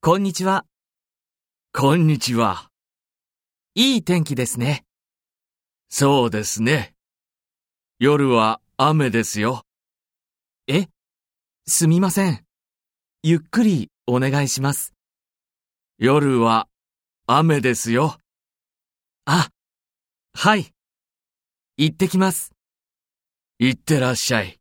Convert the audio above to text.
こんにちは。こんにちは。いい天気ですね。そうですね。夜は雨ですよ。えすみません。ゆっくりお願いします。夜は雨ですよ。あ、はい。行ってきます。行ってらっしゃい。